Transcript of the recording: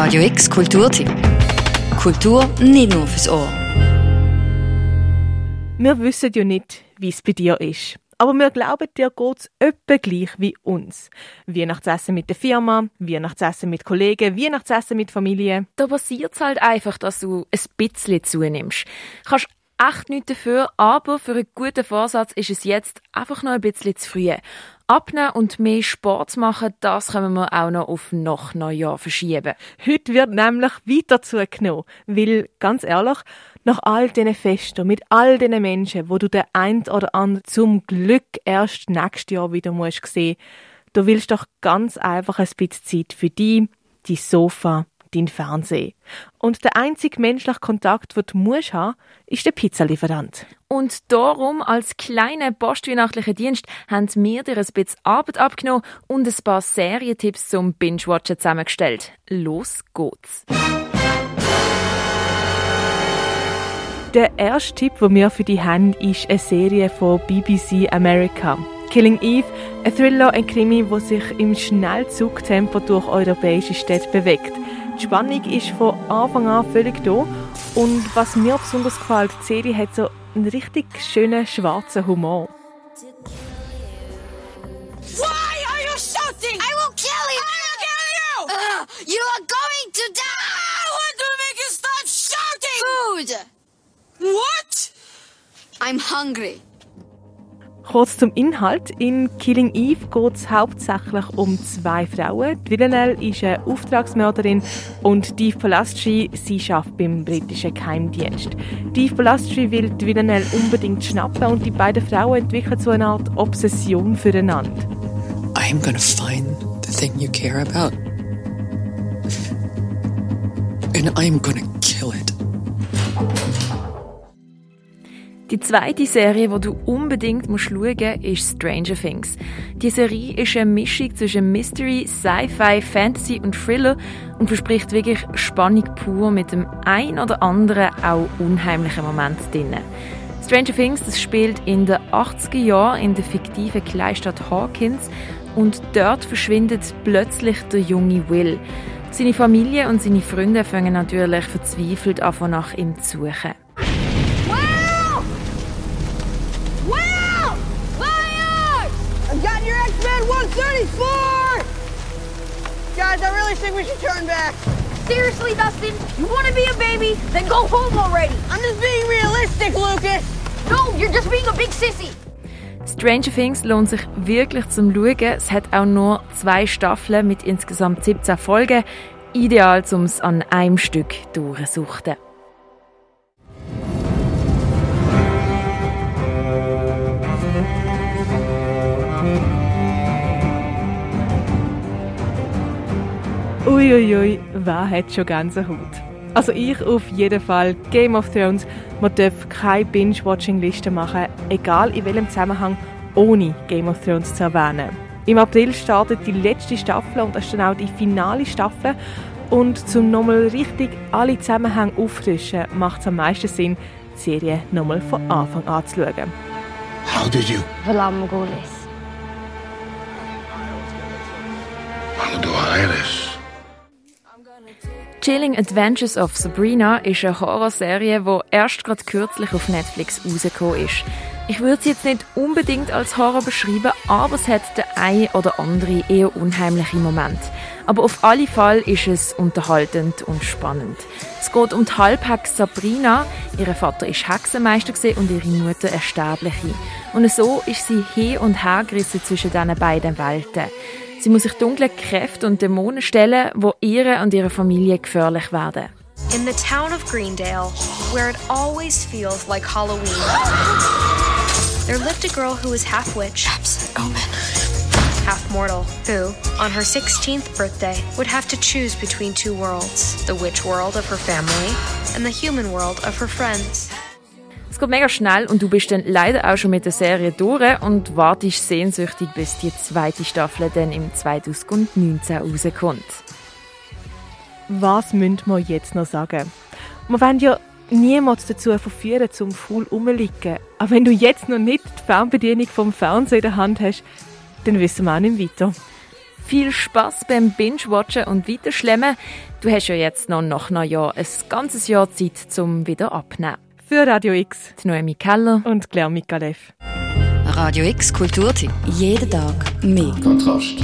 Radio X Kulturtipp. Kultur nicht nur fürs Ohr. Wir wissen ja nicht, wie es bei dir ist. Aber wir glauben, dir geht es etwa gleich wie uns. Weihnachtsessen mit der Firma, Weihnachtsessen mit Kollegen, Weihnachtsessen mit Familie. Da passiert es halt einfach, dass du ein bisschen zunimmst. Kannst echt nichts dafür, aber für einen guten Vorsatz ist es jetzt einfach noch ein bisschen zu früh. Abnehmen und mehr Sport machen, das können wir auch noch auf nach Neujahr verschieben. Heute wird nämlich weiter zugenommen, weil, ganz ehrlich, nach all diesen Festen, mit all diesen Menschen, wo du den ein oder anderen zum Glück erst nächstes Jahr wieder musst sehen, du willst doch ganz einfach ein bisschen Zeit für dich, dein Sofa, dein Fernsehen. Und der einzige menschliche Kontakt, den du musst haben, ist der Pizzalieferant. Und darum, als kleiner postweihnachtlicher Dienst, haben wir dir ein bisschen Arbeit abgenommen und ein paar Serientipps zum Binge-Watchen zusammengestellt. Los geht's! Der erste Tipp, den wir für dich haben, ist eine Serie von BBC America. Killing Eve, ein Thriller, ein Krimi, der sich im Schnellzugtempo durch europäische Städte bewegt. Die Spannung ist von Anfang an völlig da. Und was mir besonders gefällt, die Serie hat so einen richtig schönen schwarzen Humor. Why are you shouting? I will kill you! I will kill you! Uh, you are going to die! I want to make you stop shouting! Food! What? I'm hungry. Kurz zum Inhalt. In Killing Eve geht es hauptsächlich um zwei Frauen. Die Villanelle ist eine Auftragsmörderin und Dave Polastri, sie arbeitet beim britischen Geheimdienst. Dave Polastri will die Villanelle unbedingt schnappen und die beiden Frauen entwickeln so eine Art Obsession füreinander. I'm gonna find the thing you care about. And I'm gonna kill it. Die zweite Serie, die du unbedingt schauen musst, ist Stranger Things. Die Serie ist eine Mischung zwischen Mystery, Sci-Fi, Fantasy und Thriller und verspricht wirklich Spannung pur mit dem ein oder anderen auch unheimlichen Moment drin. Stranger Things das spielt in den 80er Jahren in der fiktiven Kleinstadt Hawkins und dort verschwindet plötzlich der junge Will. Seine Familie und seine Freunde fangen natürlich verzweifelt an, nach ihm zu suchen. 134! Guys, I really think we should turn back. Seriously, Dustin? You want to be a baby? Then go home already. I'm just being realistic, Lucas. No, you're just being a big sissy. Stranger Things lohnt sich wirklich zum Schauen. Es hat auch nur zwei Staffeln mit insgesamt 17 Folgen. Ideal, um es an einem Stück durchzusuchten. Uiuiui, ui, ui, wer hat schon Gänsehaut? Also ich auf jeden Fall. Game of Thrones, man darf keine Binge-Watching-Liste machen, egal in welchem Zusammenhang, ohne Game of Thrones zu erwähnen. Im April startet die letzte Staffel und das ist dann auch die finale Staffel. Und zum nochmal richtig alle Zusammenhänge auffrischen, macht es am meisten Sinn, die Serie nochmal von Anfang an zu schauen. How did you? Valam Morghulis. How do I this? Chilling Adventures of Sabrina ist eine Horrorserie, die erst gerade kürzlich auf Netflix rausgekommen ist. Ich würde sie jetzt nicht unbedingt als Horror beschreiben, aber es hat den einen oder anderen eher unheimlichen Moment. Aber auf alle Fall ist es unterhaltend und spannend. Es geht um die Halbhex Sabrina. Ihr Vater ist Hexenmeister und ihre Mutter eine Sterbliche. Und so ist sie hin und her gerissen zwischen diesen beiden Welten. Sie muss sich dunklen Kräften und Dämonen stellen, wo ihre und ihrer Familie gefährlich werden. In the town of Greendale, where it always feels like Halloween, there lived a girl who was half witch, half mortal, who, on her 16th birthday, would have to choose between two worlds the witch world of her family and the human world of her friends. Es geht mega schnell und du bist dann leider auch schon mit der Serie durch und wartest sehnsüchtig, bis die zweite Staffel dann im 2019 rauskommt. Was müssen wir jetzt noch sagen? Wir wollen ja niemanden dazu verführen, zum faul rumliegen. Aber wenn du jetzt noch nicht die Fernbedienung vom Fernseher in der Hand hast, dann wissen wir auch nicht weiter. Viel Spaß beim Binge-Watchen und Weiterschlemmen. Du hast ja jetzt noch nach Neujahr ein ganzes Jahr Zeit zum wieder abnehmen. Für Radio X Die Noemi Keller. und Claire Mikalev. Radio X Kulturtipp. Jeden Tag mehr. Kontrast.